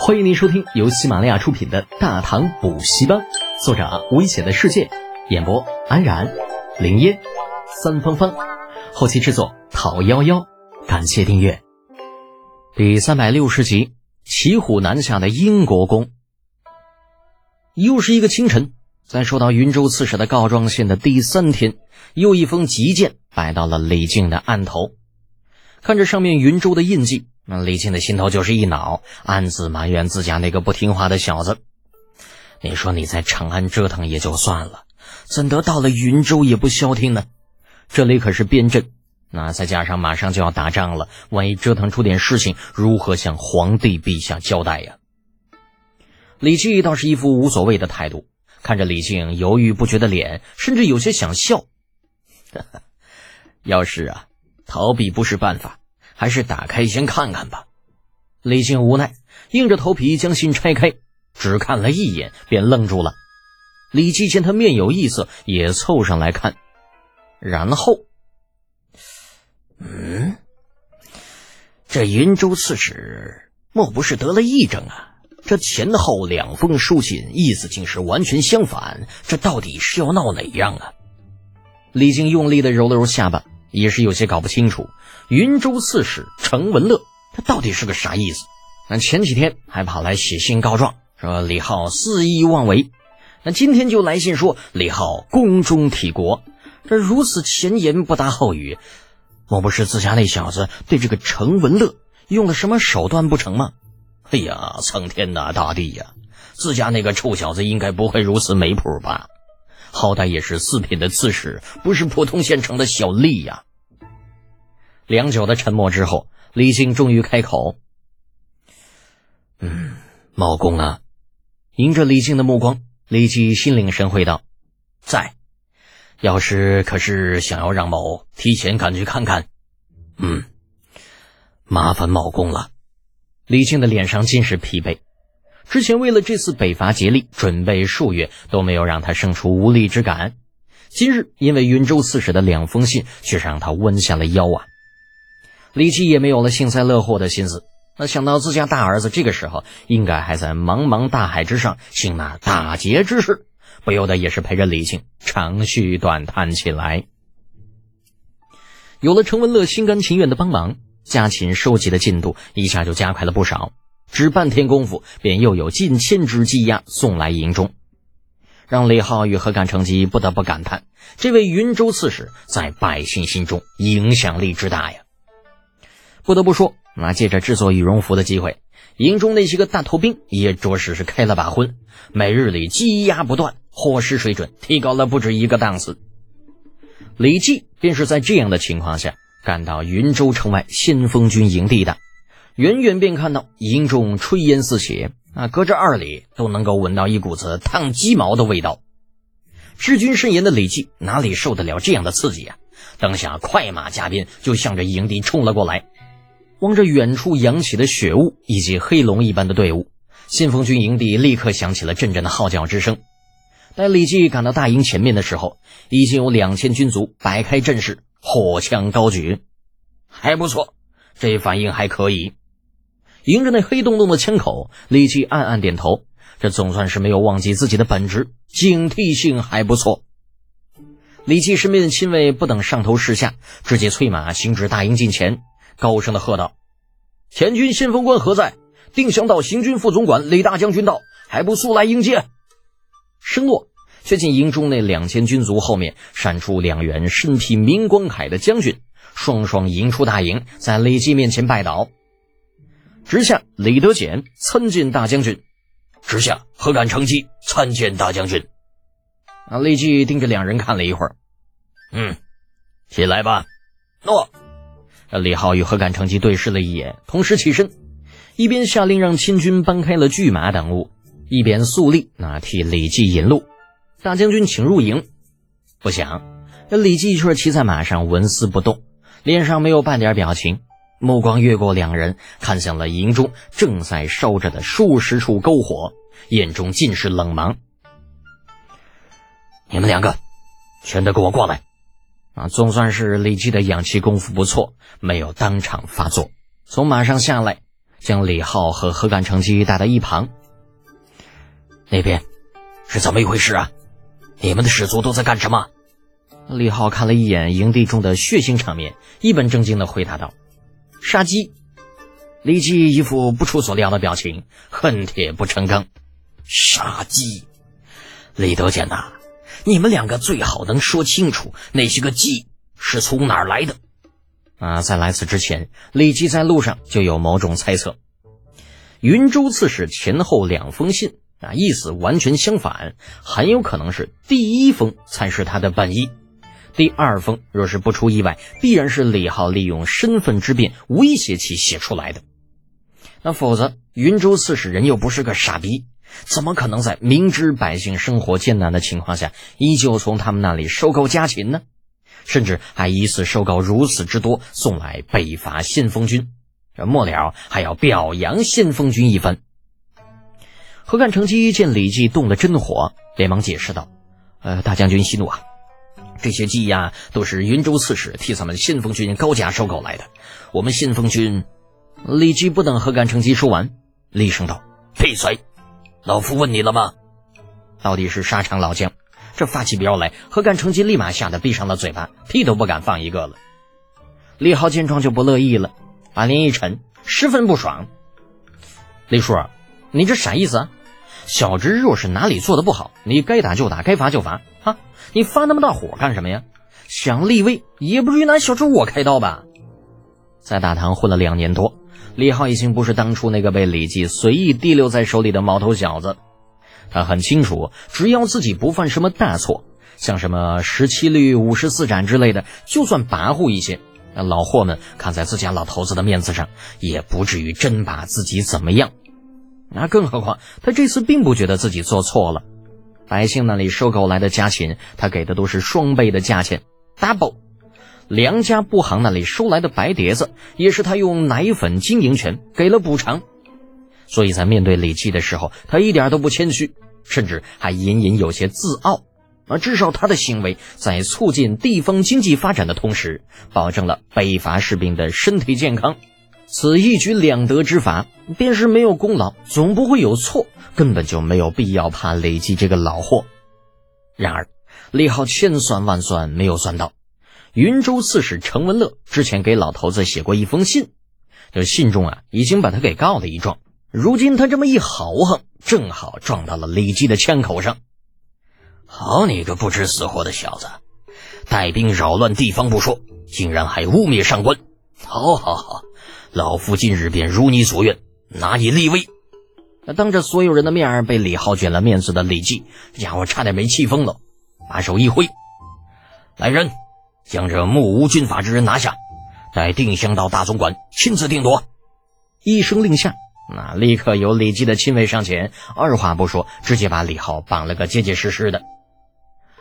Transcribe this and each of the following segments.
欢迎您收听由喜马拉雅出品的《大唐补习班》，作者危险的世界，演播安然、林烟、三芳芳，后期制作讨幺幺，感谢订阅。第三百六十集：骑虎难下的英国公。又是一个清晨，在收到云州刺史的告状信的第三天，又一封急件摆到了李靖的案头，看着上面云州的印记。那李靖的心头就是一恼，暗自埋怨自家那个不听话的小子。你说你在长安折腾也就算了，怎得到了云州也不消停呢？这里可是边镇，那再加上马上就要打仗了，万一折腾出点事情，如何向皇帝陛下交代呀？李靖倒是一副无所谓的态度，看着李靖犹豫不决的脸，甚至有些想笑。要是啊，逃避不是办法。还是打开先看看吧。李靖无奈，硬着头皮将信拆开，只看了一眼，便愣住了。李靖见他面有异色，也凑上来看，然后，嗯，这云州刺史莫不是得了癔症啊？这前后两封书信，意思竟是完全相反，这到底是要闹哪样啊？李靖用力的揉了揉下巴。也是有些搞不清楚，云州刺史程文乐他到底是个啥意思？那前几天还跑来写信告状，说李浩肆意妄为，那今天就来信说李浩宫中体国，这如此前言不搭后语，莫不是自家那小子对这个程文乐用了什么手段不成吗？哎呀，苍天呐，大地呀，自家那个臭小子应该不会如此没谱吧？好歹也是四品的刺史，不是普通县城的小吏呀。良久的沉默之后，李靖终于开口：“嗯，茂公啊。”迎着李靖的目光，李靖心领神会道：“在。要是可是想要让某提前赶去看看，嗯，麻烦茂公了。”李靖的脸上尽是疲惫。之前为了这次北伐竭力准备数月，都没有让他生出无力之感。今日因为云州刺史的两封信，却让他弯下了腰啊！李琦也没有了幸灾乐祸的心思。那想到自家大儿子这个时候应该还在茫茫大海之上行那大劫之事，不由得也是陪着李靖长吁短叹起来。有了程文乐心甘情愿的帮忙，家禽收集的进度一下就加快了不少。只半天功夫，便又有近千只鸡鸭送来营中，让李浩与何干成吉不得不感叹：这位云州刺史在百姓心中影响力之大呀！不得不说，那借着制作羽绒服的机会，营中那些个大头兵也着实是开了把荤，每日里鸡鸭不断，伙食水准提高了不止一个档次。李绩便是在这样的情况下赶到云州城外先锋军营地的。远远便看到营中炊烟四起，啊，隔着二里都能够闻到一股子烫鸡毛的味道。治军慎言的李绩哪里受得了这样的刺激啊？当下快马加鞭就向着营地冲了过来。望着远处扬起的血雾以及黑龙一般的队伍，先锋军营地立刻响起了阵阵的号角之声。待李绩赶到大营前面的时候，已经有两千军卒摆开阵势，火枪高举，还不错，这反应还可以。迎着那黑洞洞的枪口，李琦暗暗点头。这总算是没有忘记自己的本职，警惕性还不错。李琦身边的亲卫不等上头示下，直接催马行至大营近前，高声的喝道：“前军先锋官何在？定襄道行军副总管李大将军到，还不速来迎接？”声落，却见营中那两千军卒后面闪出两员身披明光铠的将军，双双迎出大营，在李记面前拜倒。直下李德俭参见大将军，直下何敢成吉参见大将军。啊！李绩盯着两人看了一会儿，嗯，起来吧。诺。李浩与何敢成吉对视了一眼，同时起身，一边下令让亲军搬开了巨马等物，一边肃立，那替李绩引路。大将军请入营。不想，这李绩却骑在马上纹丝不动，脸上没有半点表情。目光越过两人，看向了营中正在烧着的数十处篝火，眼中尽是冷芒。你们两个，全都给我过来！啊，总算是李记的养气功夫不错，没有当场发作。从马上下来，将李浩和何干成机带到一旁。那边是怎么一回事啊？你们的士卒都在干什么？李浩看了一眼营地中的血腥场面，一本正经的回答道：“杀鸡。”李记一副不出所料的表情，恨铁不成钢。杀鸡！李德简呐，你们两个最好能说清楚那些个鸡是从哪儿来的。啊，在来此之前，李记在路上就有某种猜测。云州刺史前后两封信啊，意思完全相反，很有可能是第一封才是他的本意。第二封若是不出意外，必然是李浩利用身份之便威胁其写出来的。那否则，云州刺史人又不是个傻逼，怎么可能在明知百姓生活艰难的情况下，依旧从他们那里收购家禽呢？甚至还一次收购如此之多，送来北伐先锋军，这末了还要表扬先锋军一番。何干成机见李绩动了真火，连忙解释道：“呃，大将军息怒啊。”这些鸡鸭都是云州刺史替咱们信奉军高价收购来的。我们信奉军，李绩不等何干成吉说完，厉声道：“闭嘴！老夫问你了吗？到底是沙场老将，这发起飙来，何干成吉立马吓得闭上了嘴巴，屁都不敢放一个了。”李浩见状就不乐意了，把脸一沉，十分不爽：“李叔，你这啥意思啊？小侄若是哪里做的不好，你该打就打，该罚就罚。”哈你发那么大火干什么呀？想立威也不至于拿小侄我开刀吧？在大唐混了两年多，李浩已经不是当初那个被李绩随意提溜在手里的毛头小子。他很清楚，只要自己不犯什么大错，像什么十七律、五十四斩之类的，就算跋扈一些，那老货们看在自家老头子的面子上，也不至于真把自己怎么样。那更何况他这次并不觉得自己做错了。百姓那里收购来的家禽，他给的都是双倍的价钱，double。梁家布行那里收来的白碟子，也是他用奶粉经营权给了补偿。所以在面对李绩的时候，他一点都不谦虚，甚至还隐隐有些自傲。而至少他的行为在促进地方经济发展的同时，保证了北伐士兵的身体健康。此一举两得之法，便是没有功劳，总不会有错。根本就没有必要怕累积这个老货。然而，李浩千算万算没有算到，云州刺史程文乐之前给老头子写过一封信，这信中啊已经把他给告了一状。如今他这么一豪横，正好撞到了李绩的枪口上。好你个不知死活的小子，带兵扰乱地方不说，竟然还污蔑上官！好好好，老夫今日便如你所愿，拿你立威。当着所有人的面儿被李浩卷了面子的李绩，这家伙差点没气疯了，把手一挥：“来人，将这目无军法之人拿下，带定襄到大总管亲自定夺。”一声令下，那立刻由李绩的亲卫上前，二话不说，直接把李浩绑了个结结实实的。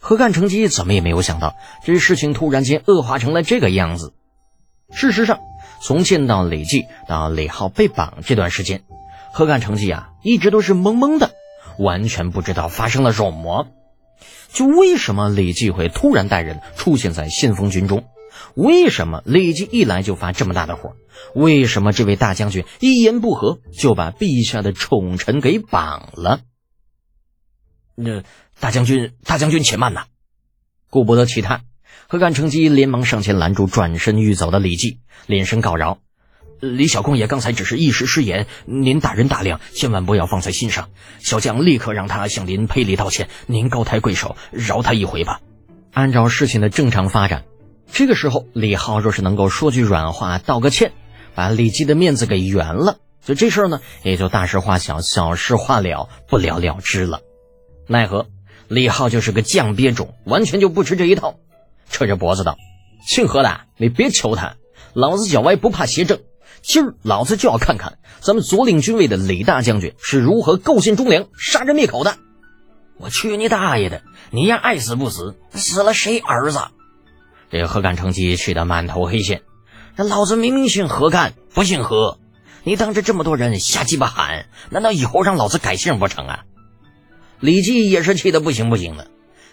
何干成机怎么也没有想到，这事情突然间恶化成了这个样子。事实上，从见到李绩到李浩被绑这段时间。何干成绩啊，一直都是懵懵的，完全不知道发生了什么。就为什么李绩会突然带人出现在信封军中？为什么李绩一来就发这么大的火？为什么这位大将军一言不合就把陛下的宠臣给绑了？那大将军，大将军且慢呐！顾不得其他，何干成机连忙上前拦住转身欲走的李绩，连声告饶。李小公爷刚才只是一时失言，您大人大量，千万不要放在心上。小将立刻让他向您赔礼道歉，您高抬贵手，饶他一回吧。按照事情的正常发展，这个时候李浩若是能够说句软话，道个歉，把李基的面子给圆了，就这事儿呢，也就大事化小，小事化了，不了了之了。奈何李浩就是个犟鳖种，完全就不吃这一套，扯着脖子道：“姓何的，你别求他，老子脚歪不怕鞋正。”今儿老子就要看看咱们左领军卫的李大将军是如何构陷忠良、杀人灭口的！我去你大爷的！你丫爱死不死，死了谁儿子？这个何干成机气得满头黑线。这老子明明姓何干，不姓何。你当着这么多人瞎鸡巴喊，难道以后让老子改姓不成啊？李记也是气得不行不行的。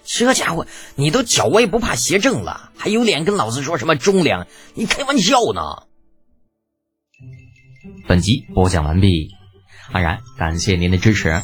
这家伙，你都脚歪不怕鞋正了，还有脸跟老子说什么忠良？你开玩笑呢？本集播讲完毕，安然感谢您的支持。